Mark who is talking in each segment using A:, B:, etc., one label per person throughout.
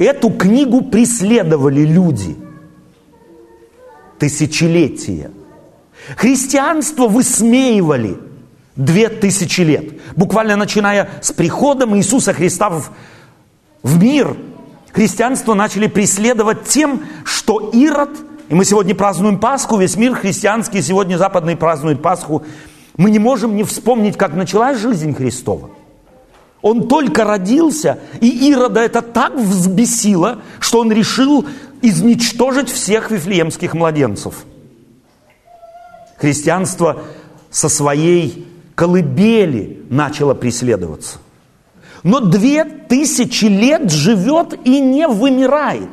A: Эту книгу преследовали люди тысячелетия. Христианство высмеивали две тысячи лет. Буквально начиная с приходом Иисуса Христа в, в мир, христианство начали преследовать тем, что Ирод, и мы сегодня празднуем Пасху, весь мир христианский сегодня западный празднует Пасху, мы не можем не вспомнить, как началась жизнь Христова. Он только родился, и Ирода это так взбесило, что он решил изничтожить всех вифлеемских младенцев. Христианство со своей колыбели начало преследоваться. Но две тысячи лет живет и не вымирает.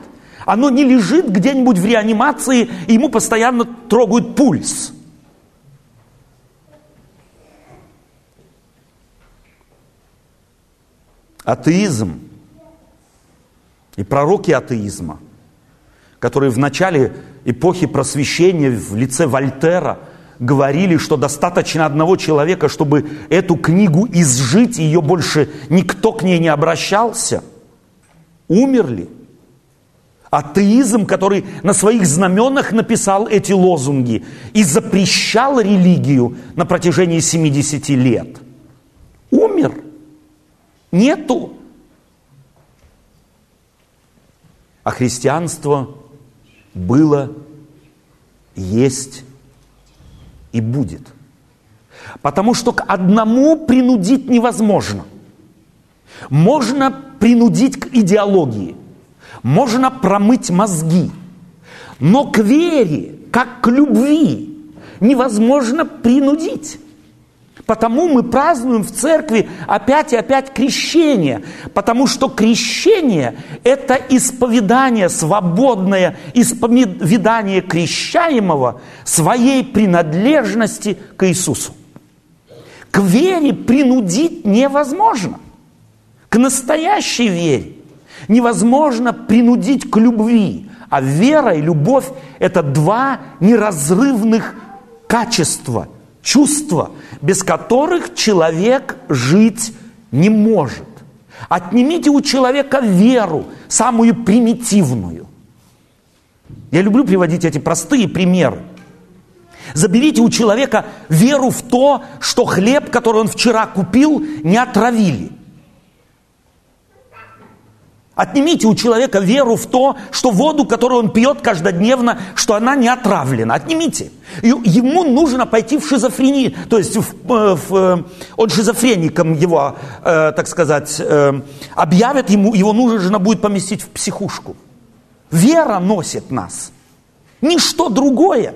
A: Оно не лежит где-нибудь в реанимации, и ему постоянно трогают пульс – атеизм и пророки атеизма, которые в начале эпохи просвещения в лице Вольтера говорили, что достаточно одного человека, чтобы эту книгу изжить, и ее больше никто к ней не обращался, умерли. Атеизм, который на своих знаменах написал эти лозунги и запрещал религию на протяжении 70 лет, умер – Нету. А христианство было, есть и будет. Потому что к одному принудить невозможно. Можно принудить к идеологии, можно промыть мозги, но к вере, как к любви, невозможно принудить. Потому мы празднуем в церкви опять и опять крещение. Потому что крещение – это исповедание, свободное исповедание крещаемого своей принадлежности к Иисусу. К вере принудить невозможно. К настоящей вере невозможно принудить к любви. А вера и любовь – это два неразрывных качества – чувства, без которых человек жить не может. Отнимите у человека веру, самую примитивную. Я люблю приводить эти простые примеры. Заберите у человека веру в то, что хлеб, который он вчера купил, не отравили. Отнимите у человека веру в то, что воду, которую он пьет каждодневно, что она не отравлена. Отнимите. И ему нужно пойти в шизофрению. То есть в, э, в, э, он шизофреником его, э, так сказать, э, объявят ему, его нужно будет поместить в психушку. Вера носит нас. Ничто другое.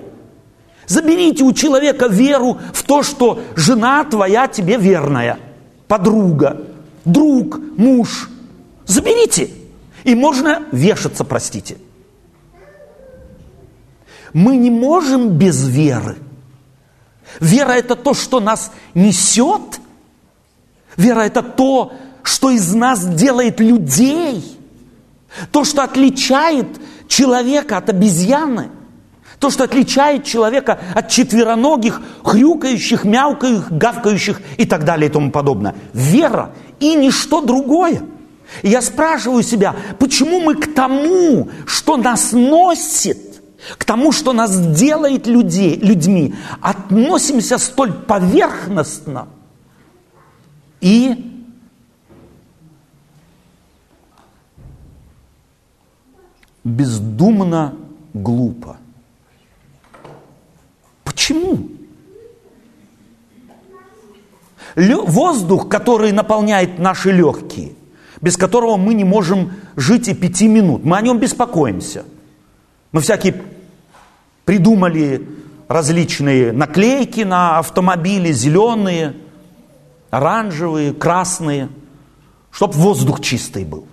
A: Заберите у человека веру в то, что жена твоя тебе верная, подруга, друг, муж – Заберите. И можно вешаться, простите. Мы не можем без веры. Вера это то, что нас несет. Вера это то, что из нас делает людей. То, что отличает человека от обезьяны. То, что отличает человека от четвероногих, хрюкающих, мяукающих, гавкающих и так далее и тому подобное. Вера и ничто другое. И я спрашиваю себя, почему мы к тому, что нас носит, к тому, что нас делает людей, людьми, относимся столь поверхностно и бездумно глупо. Почему? Воздух, который наполняет наши легкие – без которого мы не можем жить и пяти минут. Мы о нем беспокоимся. Мы всякие придумали различные наклейки на автомобили, зеленые, оранжевые, красные, чтобы воздух чистый был.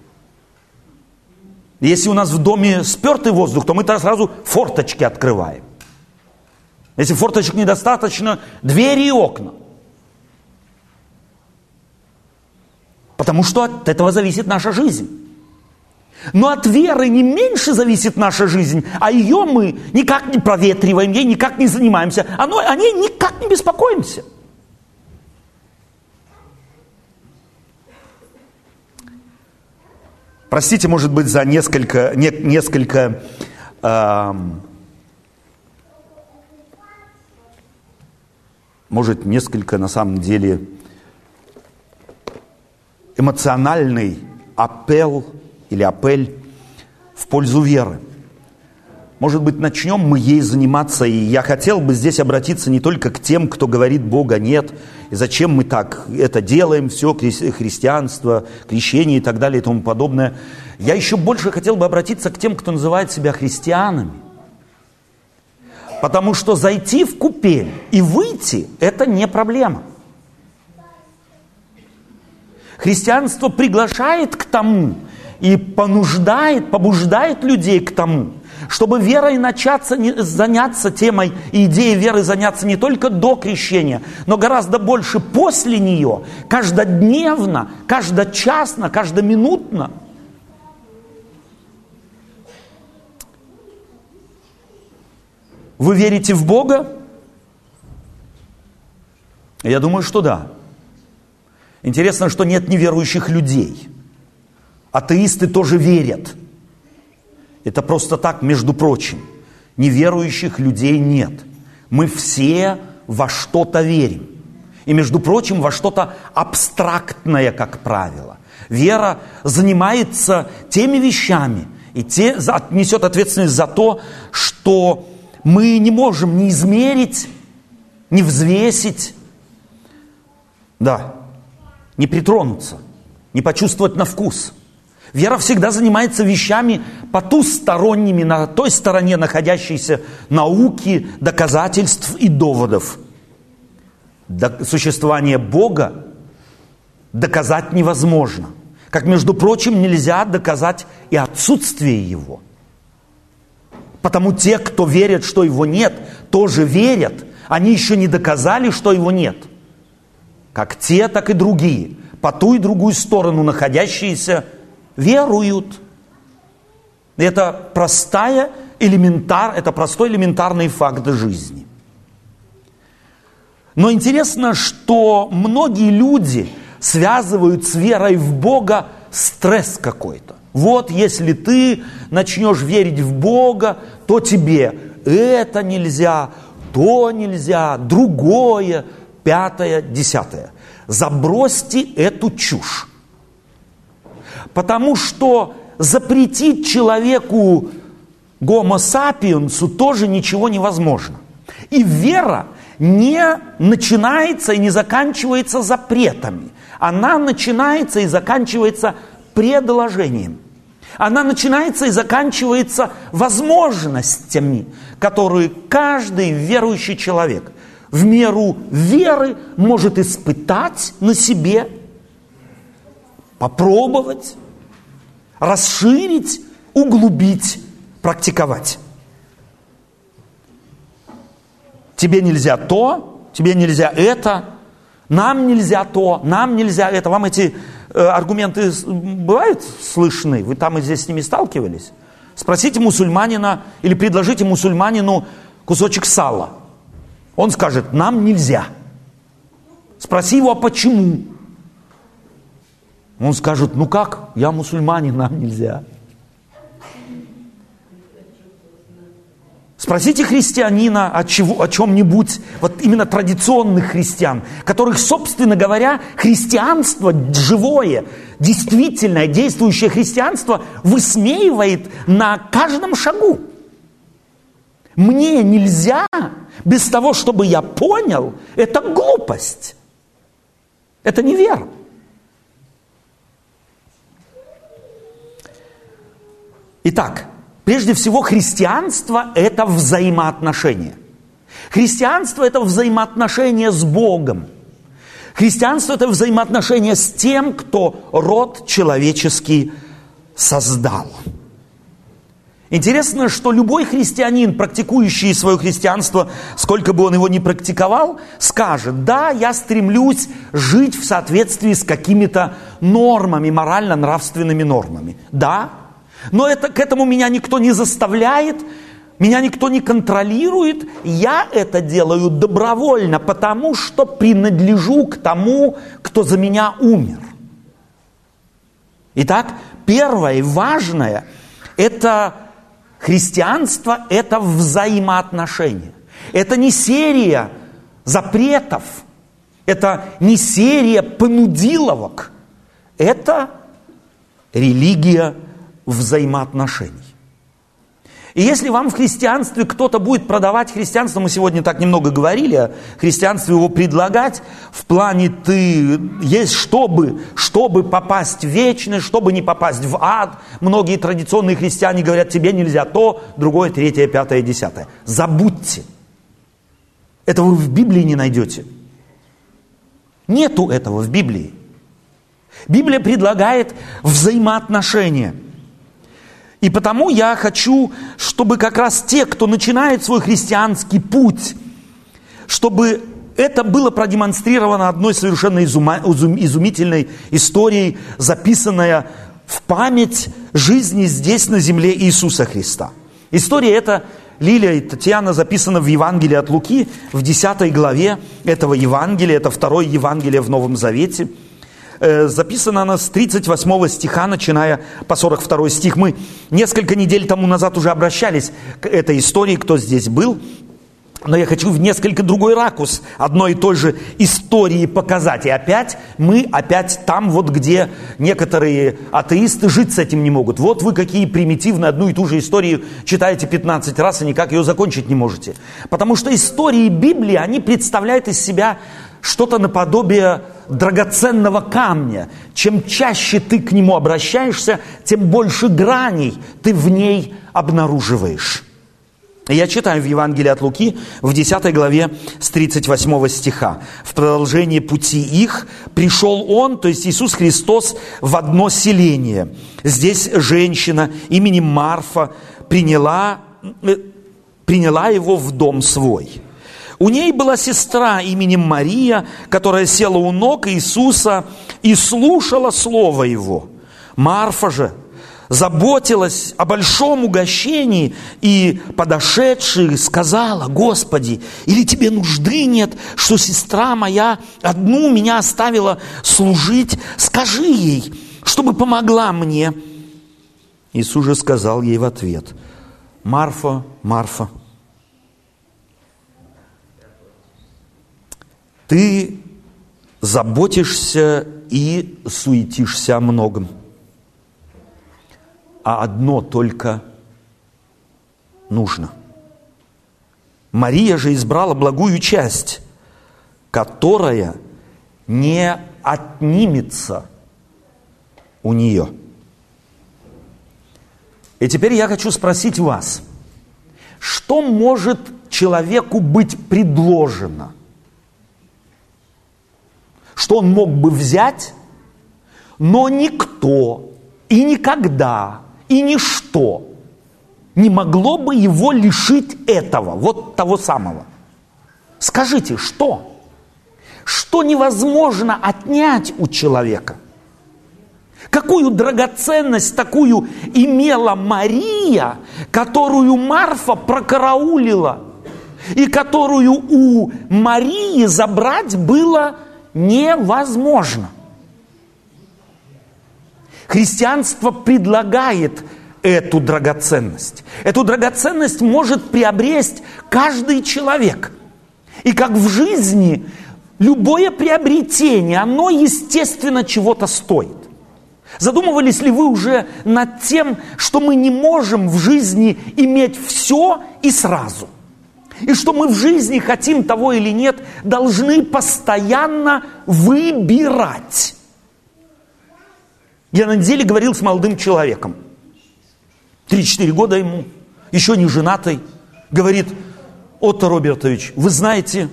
A: Если у нас в доме спертый воздух, то мы тогда сразу форточки открываем. Если форточек недостаточно, двери и окна. Потому что от этого зависит наша жизнь. Но от веры не меньше зависит наша жизнь, а ее мы никак не проветриваем, ей никак не занимаемся, оно, о ней никак не беспокоимся. Простите, может быть, за несколько, не, несколько э, может, несколько на самом деле эмоциональный апел или апель в пользу веры. Может быть, начнем мы ей заниматься, и я хотел бы здесь обратиться не только к тем, кто говорит Бога нет, и зачем мы так это делаем, все, христианство, крещение и так далее и тому подобное. Я еще больше хотел бы обратиться к тем, кто называет себя христианами. Потому что зайти в купель и выйти – это не проблема. Христианство приглашает к тому и понуждает, побуждает людей к тому, чтобы верой начаться, заняться темой и идеей веры заняться не только до крещения, но гораздо больше после нее, каждодневно, каждочасно, каждоминутно. Вы верите в Бога? Я думаю, что да. Интересно, что нет неверующих людей. Атеисты тоже верят – это просто так, между прочим. Неверующих людей нет. Мы все во что-то верим. И, между прочим, во что-то абстрактное, как правило. Вера занимается теми вещами и те, несет ответственность за то, что мы не можем не измерить, не взвесить, да, не притронуться, не почувствовать на вкус – Вера всегда занимается вещами потусторонними, на той стороне находящейся науки, доказательств и доводов. Существование Бога доказать невозможно. Как, между прочим, нельзя доказать и отсутствие Его. Потому те, кто верят, что Его нет, тоже верят. Они еще не доказали, что Его нет. Как те, так и другие. По ту и другую сторону находящиеся веруют. Это простая, элементар, это простой элементарный факт жизни. Но интересно, что многие люди связывают с верой в Бога стресс какой-то. Вот если ты начнешь верить в Бога, то тебе это нельзя, то нельзя, другое, пятое, десятое. Забросьте эту чушь. Потому что запретить человеку гомо сапиенсу тоже ничего невозможно. И вера не начинается и не заканчивается запретами. Она начинается и заканчивается предложением. Она начинается и заканчивается возможностями, которые каждый верующий человек в меру веры может испытать на себе попробовать, расширить, углубить, практиковать. Тебе нельзя то, тебе нельзя это, нам нельзя то, нам нельзя это. Вам эти э, аргументы бывают слышны? Вы там и здесь с ними сталкивались? Спросите мусульманина или предложите мусульманину кусочек сала. Он скажет, нам нельзя. Спроси его, а почему? Он скажет, ну как, я мусульманин, нам нельзя. Спросите христианина о, чего, о чем-нибудь, вот именно традиционных христиан, которых, собственно говоря, христианство живое, действительное, действующее христианство высмеивает на каждом шагу. Мне нельзя без того, чтобы я понял, это глупость. Это невера. Итак, прежде всего, христианство – это взаимоотношения. Христианство – это взаимоотношения с Богом. Христианство – это взаимоотношения с тем, кто род человеческий создал. Интересно, что любой христианин, практикующий свое христианство, сколько бы он его ни практиковал, скажет, да, я стремлюсь жить в соответствии с какими-то нормами, морально-нравственными нормами. Да, но это, к этому меня никто не заставляет, меня никто не контролирует. Я это делаю добровольно, потому что принадлежу к тому, кто за меня умер. Итак, первое важное – это христианство, это взаимоотношения. Это не серия запретов, это не серия понудиловок, это религия взаимоотношений. И если вам в христианстве кто-то будет продавать христианство, мы сегодня так немного говорили о христианстве, его предлагать в плане ты есть чтобы, чтобы попасть в вечность, чтобы не попасть в ад. Многие традиционные христиане говорят, тебе нельзя то, другое, третье, пятое, десятое. Забудьте. Этого вы в Библии не найдете. Нету этого в Библии. Библия предлагает взаимоотношения – и потому я хочу, чтобы как раз те, кто начинает свой христианский путь, чтобы это было продемонстрировано одной совершенно изумительной историей, записанная в память жизни здесь на земле Иисуса Христа. История эта, Лилия и Татьяна, записана в Евангелии от Луки, в 10 главе этого Евангелия, это второе Евангелие в Новом Завете – записана она с 38 стиха, начиная по 42 стих. Мы несколько недель тому назад уже обращались к этой истории, кто здесь был. Но я хочу в несколько другой ракурс одной и той же истории показать. И опять мы опять там, вот где некоторые атеисты жить с этим не могут. Вот вы какие примитивные одну и ту же историю читаете 15 раз и никак ее закончить не можете. Потому что истории Библии, они представляют из себя что-то наподобие драгоценного камня. Чем чаще ты к нему обращаешься, тем больше граней ты в ней обнаруживаешь. Я читаю в Евангелии от Луки в 10 главе с 38 стиха. В продолжении пути их пришел Он, то есть Иисус Христос, в одно селение. Здесь женщина именем Марфа приняла, э, приняла его в дом свой. У ней была сестра именем Мария, которая села у ног Иисуса и слушала Слово Его. Марфа же заботилась о большом угощении и, подошедшая, сказала, «Господи, или тебе нужды нет, что сестра моя одну меня оставила служить? Скажи ей, чтобы помогла мне». Иисус же сказал ей в ответ, «Марфа, Марфа, Ты заботишься и суетишься о многом. А одно только нужно. Мария же избрала благую часть, которая не отнимется у нее. И теперь я хочу спросить вас, что может человеку быть предложено – что он мог бы взять, но никто и никогда и ничто не могло бы его лишить этого, вот того самого. Скажите, что? Что невозможно отнять у человека? Какую драгоценность такую имела Мария, которую Марфа прокараулила, и которую у Марии забрать было невозможно. Христианство предлагает эту драгоценность. Эту драгоценность может приобрести каждый человек. И как в жизни, любое приобретение, оно, естественно, чего-то стоит. Задумывались ли вы уже над тем, что мы не можем в жизни иметь все и сразу – и что мы в жизни, хотим того или нет, должны постоянно выбирать. Я на неделе говорил с молодым человеком. 3-4 года ему, еще не женатый. Говорит, Отто Робертович, вы знаете,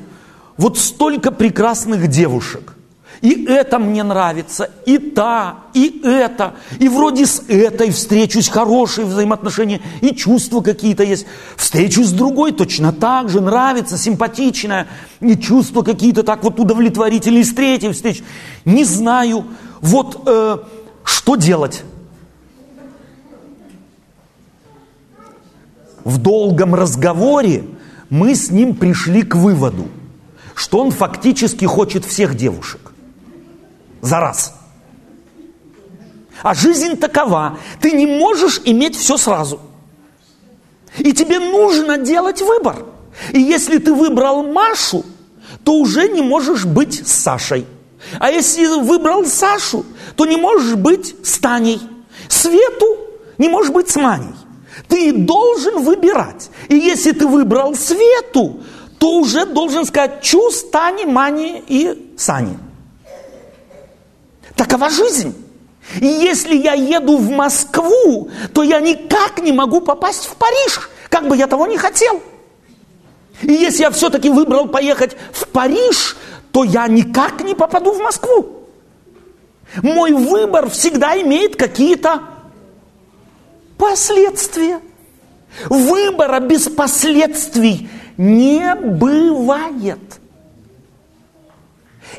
A: вот столько прекрасных девушек. И это мне нравится, и та, и это. И вроде с этой встречусь, хорошие взаимоотношения, и чувства какие-то есть. Встречусь с другой точно так же, нравится, симпатичная, и чувства какие-то так вот удовлетворительные. С третьей встреч. Не знаю, вот э, что делать. В долгом разговоре мы с ним пришли к выводу, что он фактически хочет всех девушек за раз. А жизнь такова. Ты не можешь иметь все сразу. И тебе нужно делать выбор. И если ты выбрал Машу, то уже не можешь быть с Сашей. А если выбрал Сашу, то не можешь быть с Таней. Свету не можешь быть с Маней. Ты должен выбирать. И если ты выбрал Свету, то уже должен сказать чус, Тане, Мане и Сане. Такова жизнь. И если я еду в Москву, то я никак не могу попасть в Париж, как бы я того не хотел. И если я все-таки выбрал поехать в Париж, то я никак не попаду в Москву. Мой выбор всегда имеет какие-то последствия. Выбора без последствий не бывает.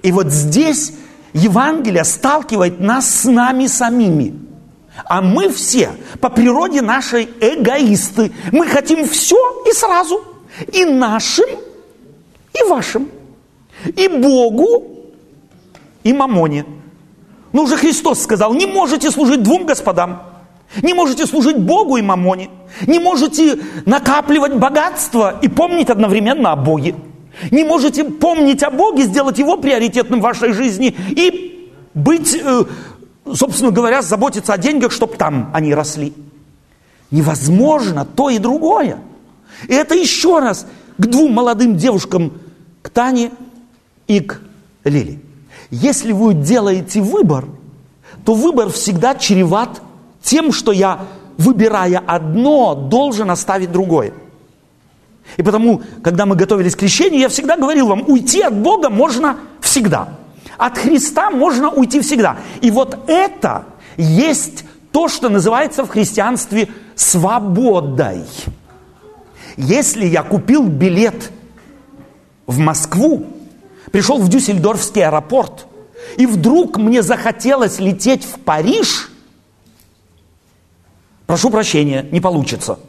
A: И вот здесь Евангелие сталкивает нас с нами самими. А мы все по природе нашей эгоисты. Мы хотим все и сразу. И нашим, и вашим. И Богу, и Мамоне. Но уже Христос сказал, не можете служить двум господам. Не можете служить Богу и Мамоне. Не можете накапливать богатство и помнить одновременно о Боге. Не можете помнить о Боге, сделать Его приоритетным в вашей жизни и быть, э, собственно говоря, заботиться о деньгах, чтобы там они росли. Невозможно то и другое. И это еще раз к двум молодым девушкам, к Тане и к Лили. Если вы делаете выбор, то выбор всегда чреват тем, что я, выбирая одно, должен оставить другое. И потому, когда мы готовились к крещению, я всегда говорил вам, уйти от Бога можно всегда. От Христа можно уйти всегда. И вот это есть то, что называется в христианстве свободой. Если я купил билет в Москву, пришел в Дюссельдорфский аэропорт, и вдруг мне захотелось лететь в Париж – Прошу прощения, не получится.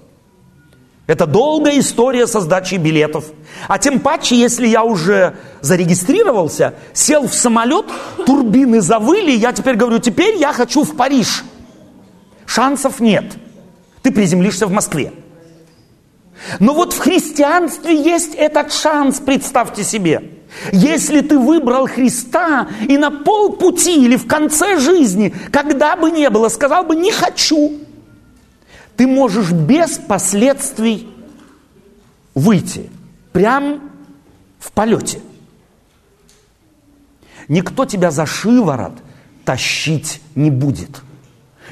A: Это долгая история со сдачей билетов. А тем паче, если я уже зарегистрировался, сел в самолет, турбины завыли, я теперь говорю, теперь я хочу в Париж. Шансов нет. Ты приземлишься в Москве. Но вот в христианстве есть этот шанс, представьте себе. Если ты выбрал Христа и на полпути или в конце жизни, когда бы ни было, сказал бы «не хочу», ты можешь без последствий выйти, прям в полете. Никто тебя за шиворот тащить не будет.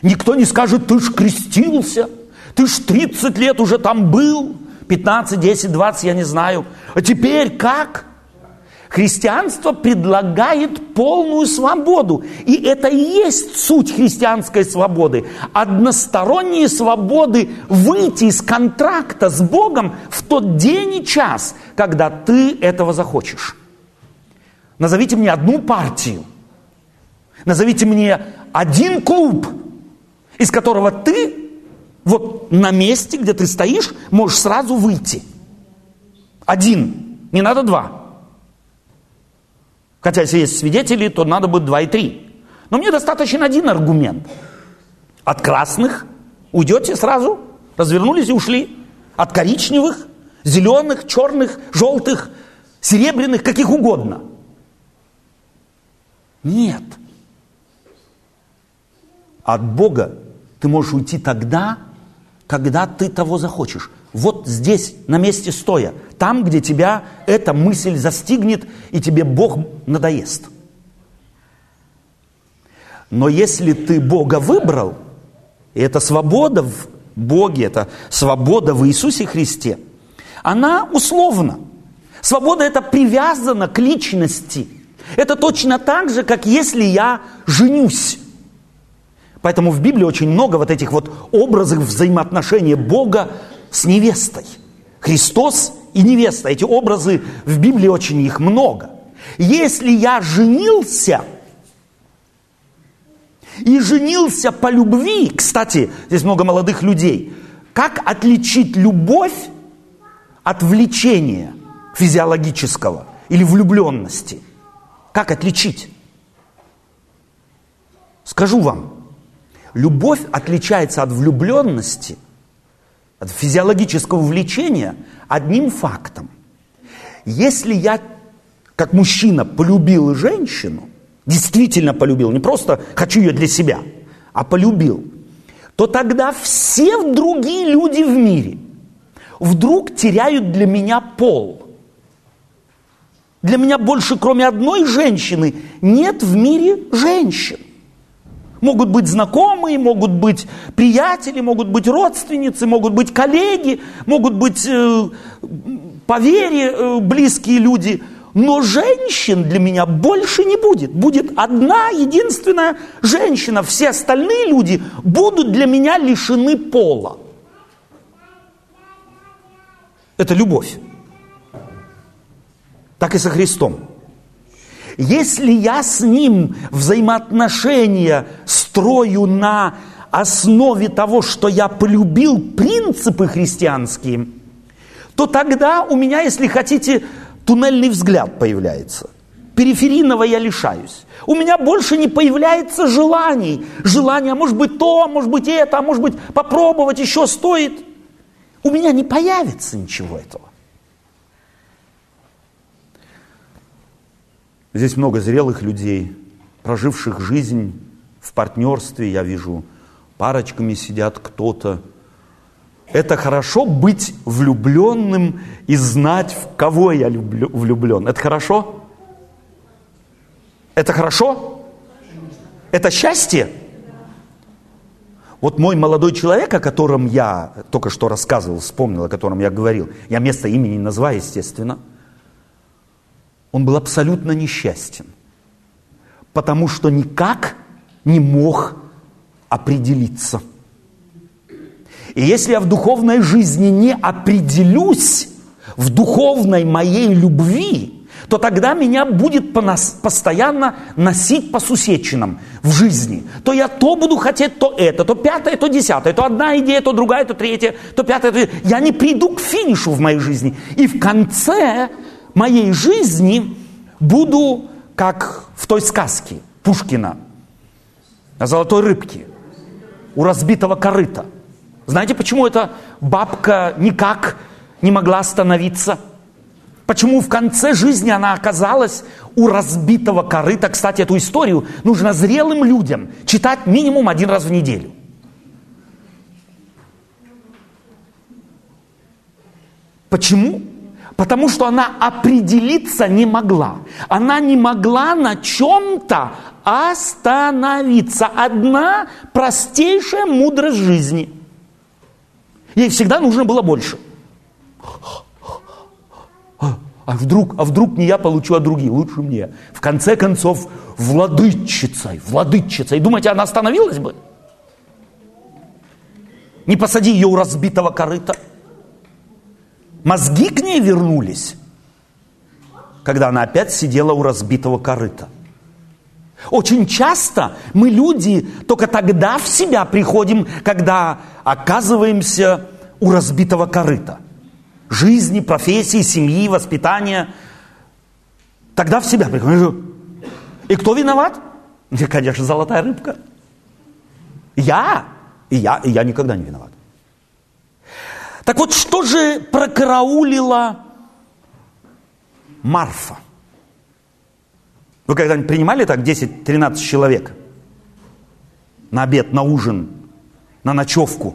A: Никто не скажет, ты ж крестился, ты ж 30 лет уже там был, 15, 10, 20, я не знаю. А теперь как? Христианство предлагает полную свободу. И это и есть суть христианской свободы. Односторонние свободы выйти из контракта с Богом в тот день и час, когда ты этого захочешь. Назовите мне одну партию. Назовите мне один клуб, из которого ты вот на месте, где ты стоишь, можешь сразу выйти. Один, не надо два. Хотя если есть свидетели, то надо будет два и три. Но мне достаточно один аргумент. От красных уйдете сразу, развернулись и ушли. От коричневых, зеленых, черных, желтых, серебряных, каких угодно. Нет. От Бога ты можешь уйти тогда, когда ты того захочешь вот здесь, на месте стоя, там, где тебя эта мысль застигнет, и тебе Бог надоест. Но если ты Бога выбрал, и это свобода в Боге, это свобода в Иисусе Христе, она условна. Свобода это привязана к личности. Это точно так же, как если я женюсь. Поэтому в Библии очень много вот этих вот образов взаимоотношения Бога с невестой. Христос и невеста. Эти образы в Библии очень их много. Если я женился, и женился по любви, кстати, здесь много молодых людей, как отличить любовь от влечения физиологического или влюбленности? Как отличить? Скажу вам, любовь отличается от влюбленности, от физиологического влечения одним фактом. Если я, как мужчина, полюбил женщину, действительно полюбил, не просто хочу ее для себя, а полюбил, то тогда все другие люди в мире вдруг теряют для меня пол. Для меня больше, кроме одной женщины, нет в мире женщин. Могут быть знакомые, могут быть приятели, могут быть родственницы, могут быть коллеги, могут быть э, по вере э, близкие люди. Но женщин для меня больше не будет. Будет одна единственная женщина. Все остальные люди будут для меня лишены пола. Это любовь. Так и со Христом. Если я с Ним взаимоотношения строю на основе того, что я полюбил принципы христианские, то тогда у меня, если хотите, туннельный взгляд появляется. Периферийного я лишаюсь. У меня больше не появляется желаний. Желание, может быть, то, может быть, это, а может быть, попробовать еще стоит. У меня не появится ничего этого. Здесь много зрелых людей, проживших жизнь в партнерстве, я вижу, парочками сидят кто-то. Это хорошо быть влюбленным и знать, в кого я люблю, влюблен. Это хорошо? Это хорошо? Это счастье? Вот мой молодой человек, о котором я только что рассказывал, вспомнил, о котором я говорил, я место имени не называю, естественно – он был абсолютно несчастен, потому что никак не мог определиться. И если я в духовной жизни не определюсь в духовной моей любви, то тогда меня будет постоянно носить по сусечинам в жизни. То я то буду хотеть, то это, то пятое, то десятое, то одна идея, то другая, то третья, то пятая, то... Я не приду к финишу в моей жизни. И в конце моей жизни буду как в той сказке Пушкина о золотой рыбке у разбитого корыта. Знаете, почему эта бабка никак не могла остановиться? Почему в конце жизни она оказалась у разбитого корыта? Кстати, эту историю нужно зрелым людям читать минимум один раз в неделю. Почему? Потому что она определиться не могла. Она не могла на чем-то остановиться. Одна простейшая мудрость жизни. Ей всегда нужно было больше. А вдруг, а вдруг не я получу, а другие? Лучше мне. В конце концов, владычицей, владычицей. Думаете, она остановилась бы? Не посади ее у разбитого корыта – Мозги к ней вернулись, когда она опять сидела у разбитого корыта. Очень часто мы, люди, только тогда в себя приходим, когда оказываемся у разбитого корыта. Жизни, профессии, семьи, воспитания. Тогда в себя приходим. И кто виноват? Конечно, золотая рыбка. Я. И я, и я никогда не виноват. Так вот, что же прокараулила Марфа? Вы когда-нибудь принимали так 10-13 человек? На обед, на ужин, на ночевку?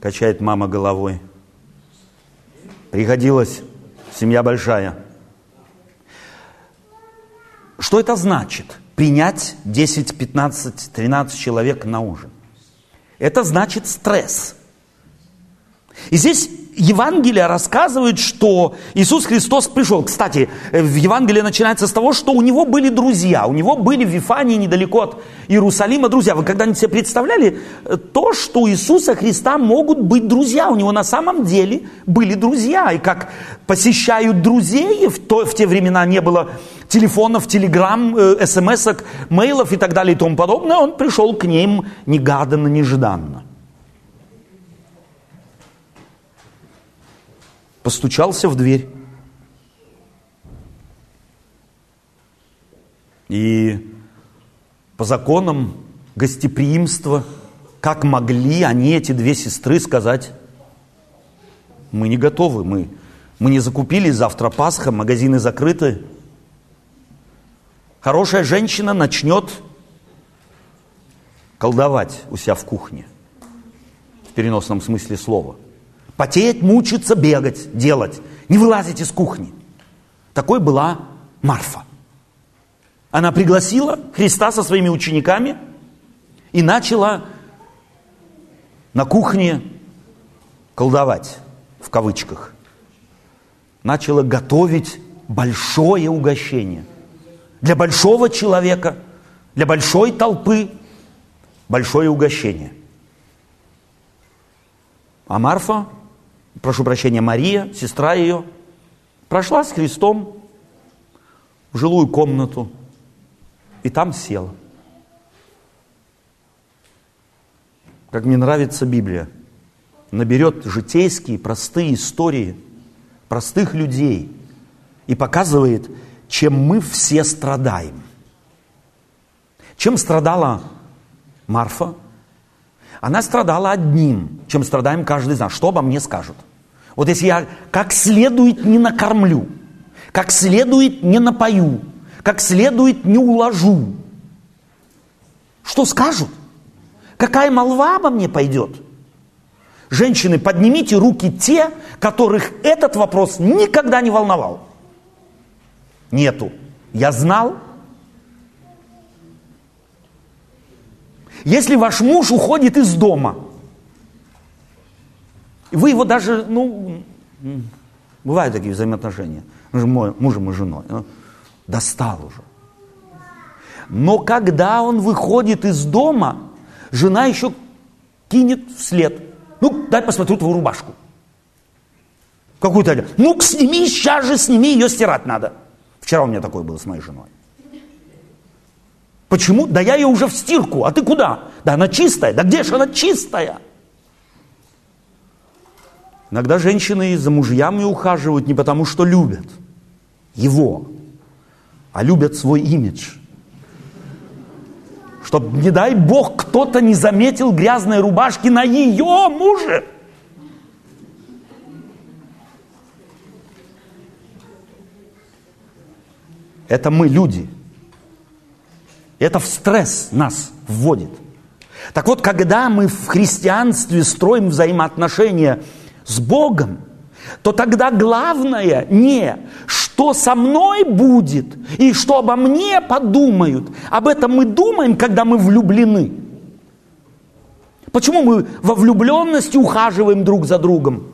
A: Качает мама головой. Пригодилась, семья большая. Что это значит? Принять 10, 15, 13 человек на ужин. Это значит стресс – и здесь Евангелие рассказывает, что Иисус Христос пришел. Кстати, э, в Евангелии начинается с того, что у него были друзья. У него были в Вифании, недалеко от Иерусалима, друзья. Вы когда-нибудь себе представляли э, то, что у Иисуса Христа могут быть друзья? У него на самом деле были друзья. И как посещают друзей, в, то, в те времена не было телефонов, телеграмм, э, смс мейлов и так далее и тому подобное, он пришел к ним негаданно, нежданно. Постучался в дверь. И по законам гостеприимство. Как могли они, эти две сестры, сказать, мы не готовы, мы, мы не закупили, завтра Пасха, магазины закрыты. Хорошая женщина начнет колдовать у себя в кухне, в переносном смысле слова. Потеть, мучиться, бегать, делать. Не вылазить из кухни. Такой была Марфа. Она пригласила Христа со своими учениками и начала на кухне колдовать, в кавычках. Начала готовить большое угощение. Для большого человека, для большой толпы большое угощение. А Марфа, прошу прощения, Мария, сестра ее, прошла с Христом в жилую комнату и там села. Как мне нравится Библия, наберет житейские, простые истории простых людей и показывает, чем мы все страдаем. Чем страдала Марфа? Она страдала одним, чем страдаем каждый из нас. Что обо мне скажут? Вот если я как следует не накормлю, как следует не напою, как следует не уложу, что скажут? Какая молва обо мне пойдет? Женщины, поднимите руки те, которых этот вопрос никогда не волновал. Нету. Я знал. Если ваш муж уходит из дома, вы его даже, ну, бывают такие взаимоотношения, мужем и женой, ну, достал уже. Но когда он выходит из дома, жена еще кинет вслед. Ну, дай посмотрю твою рубашку. Какую-то. Ну, сними, сейчас же сними, ее стирать надо. Вчера у меня такое было с моей женой. Почему? Да я ее уже в стирку. А ты куда? Да она чистая. Да где же она чистая? Иногда женщины за мужьями ухаживают не потому, что любят его, а любят свой имидж. Чтобы, не дай Бог, кто-то не заметил грязной рубашки на ее муже. Это мы люди. Это в стресс нас вводит. Так вот, когда мы в христианстве строим взаимоотношения с Богом, то тогда главное не что со мной будет и что обо мне подумают. Об этом мы думаем, когда мы влюблены. Почему мы во влюбленности ухаживаем друг за другом?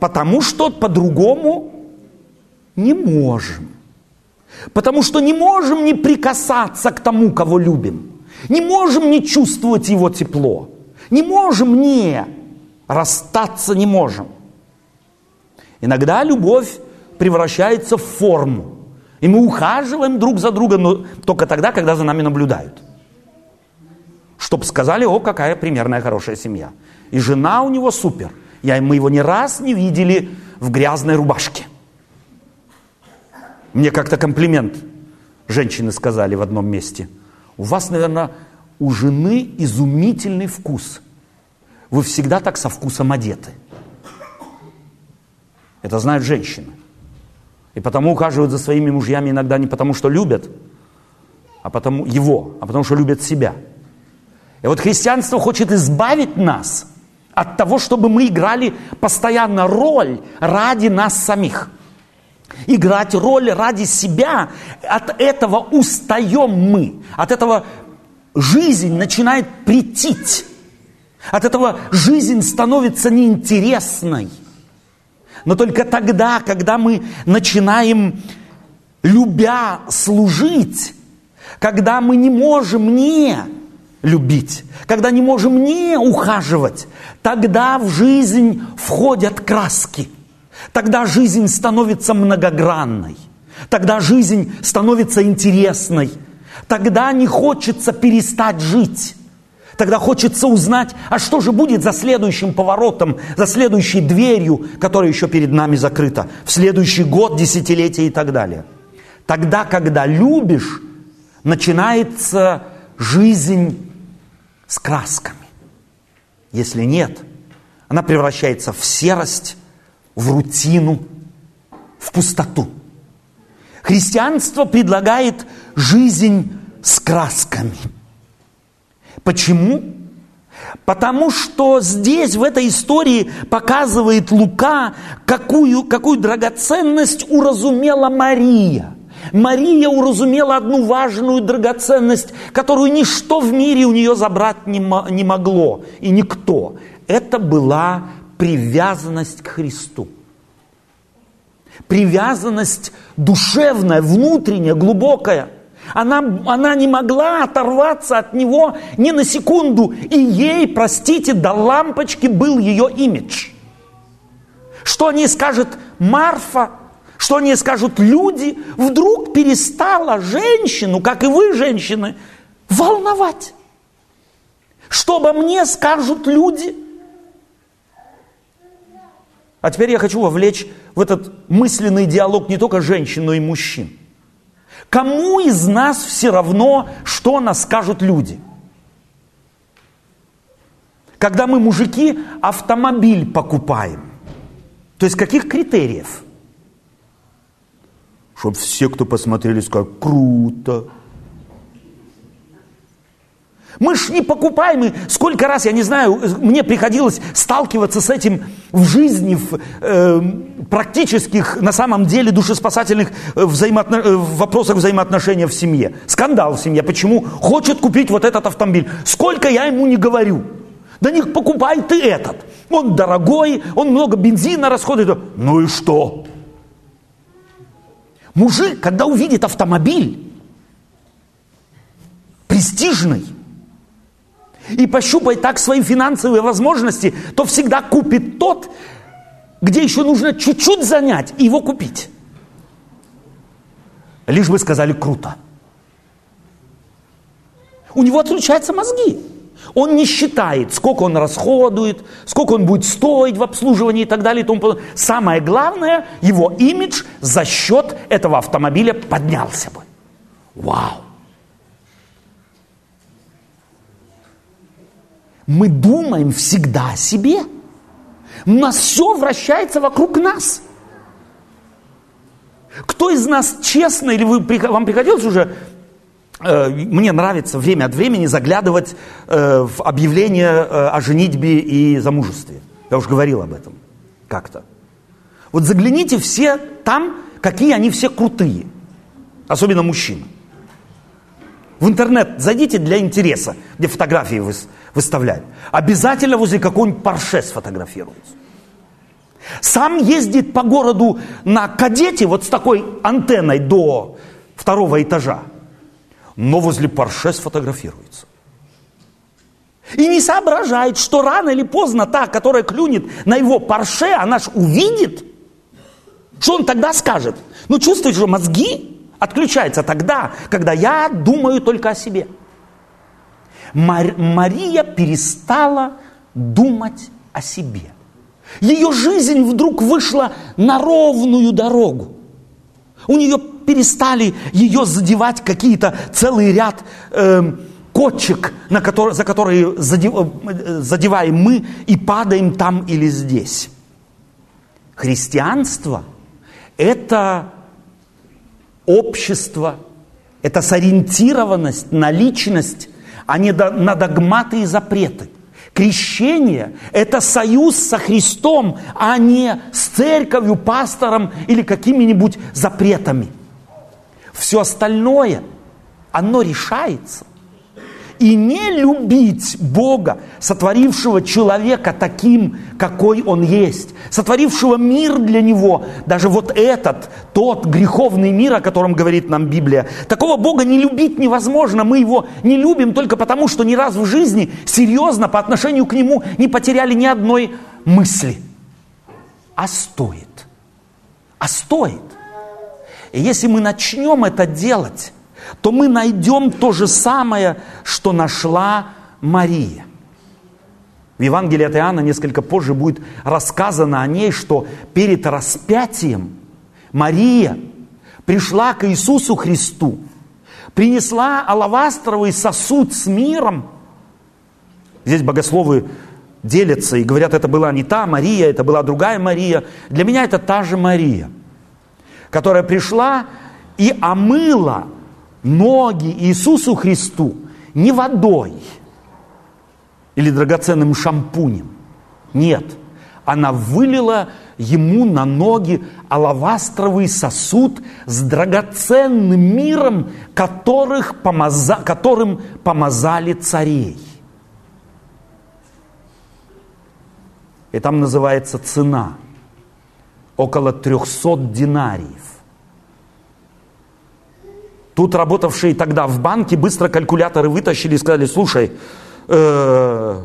A: Потому что по-другому не можем. Потому что не можем не прикасаться к тому, кого любим. Не можем не чувствовать его тепло. Не можем не расстаться не можем. Иногда любовь превращается в форму. И мы ухаживаем друг за другом, но только тогда, когда за нами наблюдают. Чтоб сказали, о, какая примерная хорошая семья. И жена у него супер. Я, мы его ни раз не видели в грязной рубашке. Мне как-то комплимент женщины сказали в одном месте. У вас, наверное, у жены изумительный вкус. Вы всегда так со вкусом одеты. Это знают женщины. И потому ухаживают за своими мужьями иногда не потому, что любят, а потому его, а потому что любят себя. И вот христианство хочет избавить нас от того, чтобы мы играли постоянно роль ради нас самих. Играть роль ради себя, от этого устаем мы, от этого жизнь начинает претить, от этого жизнь становится неинтересной – но только тогда, когда мы начинаем, любя, служить, когда мы не можем не любить, когда не можем не ухаживать, тогда в жизнь входят краски. Тогда жизнь становится многогранной. Тогда жизнь становится интересной. Тогда не хочется перестать жить. Тогда хочется узнать, а что же будет за следующим поворотом, за следующей дверью, которая еще перед нами закрыта, в следующий год, десятилетие и так далее. Тогда, когда любишь, начинается жизнь с красками. Если нет, она превращается в серость, в рутину, в пустоту. Христианство предлагает жизнь с красками. Почему? Потому что здесь, в этой истории, показывает Лука, какую, какую драгоценность уразумела Мария. Мария уразумела одну важную драгоценность, которую ничто в мире у нее забрать не, не могло, и никто. Это была привязанность к Христу. Привязанность душевная, внутренняя, глубокая – она, она не могла оторваться от него ни на секунду. И ей, простите, до лампочки был ее имидж. Что они скажут Марфа, что они скажут люди, вдруг перестала женщину, как и вы, женщины, волновать. Что обо мне скажут люди? А теперь я хочу вовлечь в этот мысленный диалог не только женщин, но и мужчин. Кому из нас все равно, что нас скажут люди? Когда мы, мужики, автомобиль покупаем, то есть каких критериев? Чтобы все, кто посмотрели, сказали, круто, мы ж не покупаем, сколько раз, я не знаю, мне приходилось сталкиваться с этим в жизни, в э, практических, на самом деле, душеспасательных э, взаимоотно... Э, вопросах взаимоотношения в семье. Скандал в семье. Почему? Хочет купить вот этот автомобиль. Сколько я ему не говорю. Да не покупай ты этот. Он дорогой, он много бензина расходует. Ну и что? Мужик, когда увидит автомобиль, престижный, и пощупает так свои финансовые возможности, то всегда купит тот, где еще нужно чуть-чуть занять и его купить. Лишь бы сказали круто. У него отключаются мозги. Он не считает, сколько он расходует, сколько он будет стоить в обслуживании и так далее. И тому Самое главное, его имидж за счет этого автомобиля поднялся бы. Вау! Мы думаем всегда о себе. У нас все вращается вокруг нас. Кто из нас честно, или вы, вам приходилось уже, э, мне нравится время от времени заглядывать э, в объявление э, о женитьбе и замужестве. Я уже говорил об этом как-то. Вот загляните все там, какие они все крутые. Особенно мужчины. В интернет зайдите для интереса, где фотографии выставляют. Обязательно возле какого-нибудь парше сфотографируется. Сам ездит по городу на кадете вот с такой антенной до второго этажа, но возле парше сфотографируется. И не соображает, что рано или поздно та, которая клюнет на его парше, она ж увидит. Что он тогда скажет? Ну, чувствуешь, что мозги отключается тогда, когда я думаю только о себе. Мар- Мария перестала думать о себе. Ее жизнь вдруг вышла на ровную дорогу. У нее перестали ее задевать какие-то целый ряд э, кочек, на который, за которые э, задеваем мы и падаем там или здесь. Христианство – это общество, это сориентированность на личность, а не на догматы и запреты. Крещение – это союз со Христом, а не с церковью, пастором или какими-нибудь запретами. Все остальное, оно решается – и не любить Бога, сотворившего человека таким, какой он есть, сотворившего мир для него, даже вот этот, тот греховный мир, о котором говорит нам Библия, такого Бога не любить невозможно, мы его не любим только потому, что ни разу в жизни серьезно по отношению к нему не потеряли ни одной мысли. А стоит, а стоит. И если мы начнем это делать, то мы найдем то же самое, что нашла Мария. В Евангелии от Иоанна несколько позже будет рассказано о ней, что перед распятием Мария пришла к Иисусу Христу, принесла алавастровый сосуд с миром. Здесь богословы делятся и говорят, это была не та Мария, это была другая Мария. Для меня это та же Мария, которая пришла и омыла ноги Иисусу Христу не водой или драгоценным шампунем. Нет, она вылила ему на ноги алавастровый сосуд с драгоценным миром, которых помаза, которым помазали царей. И там называется цена. Около 300 динариев. Тут работавшие тогда в банке быстро калькуляторы вытащили и сказали, слушай, э,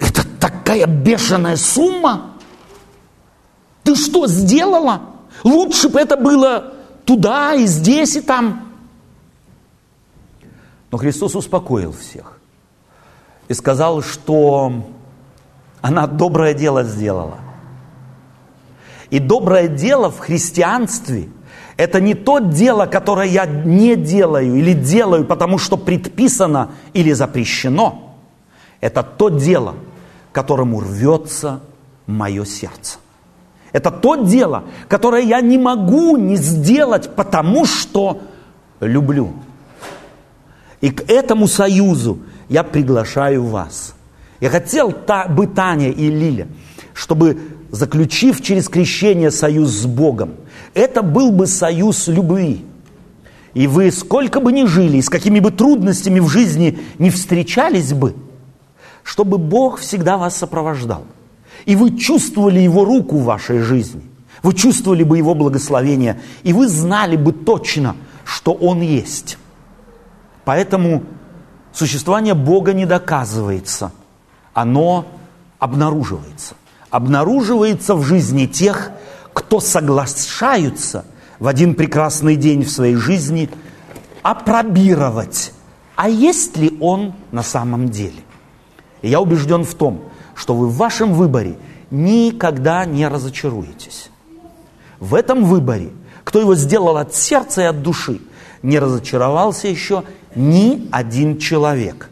A: это такая бешеная сумма. Ты что сделала? Лучше бы это было туда и здесь и там. Но Христос успокоил всех и сказал, что она доброе дело сделала. И доброе дело в христианстве – это не то дело, которое я не делаю или делаю, потому что предписано или запрещено. Это то дело, которому рвется мое сердце. Это то дело, которое я не могу не сделать, потому что люблю. И к этому союзу я приглашаю вас – я хотел бы Таня и Лиля, чтобы, заключив через крещение союз с Богом, это был бы союз любви. И вы сколько бы ни жили, с какими бы трудностями в жизни не встречались бы, чтобы Бог всегда вас сопровождал. И вы чувствовали Его руку в вашей жизни. Вы чувствовали бы Его благословение. И вы знали бы точно, что Он есть. Поэтому существование Бога не доказывается – оно обнаруживается. Обнаруживается в жизни тех, кто соглашаются в один прекрасный день в своей жизни опробировать, а есть ли он на самом деле. И я убежден в том, что вы в вашем выборе никогда не разочаруетесь. В этом выборе, кто его сделал от сердца и от души, не разочаровался еще ни один человек.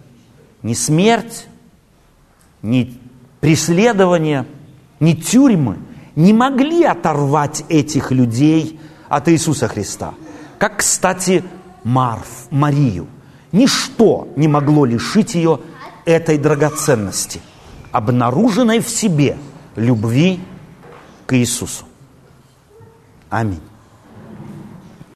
A: Ни смерть, ни преследования, ни тюрьмы не могли оторвать этих людей от Иисуса Христа. Как, кстати, Марф, Марию. Ничто не могло лишить ее этой драгоценности, обнаруженной в себе любви к Иисусу. Аминь.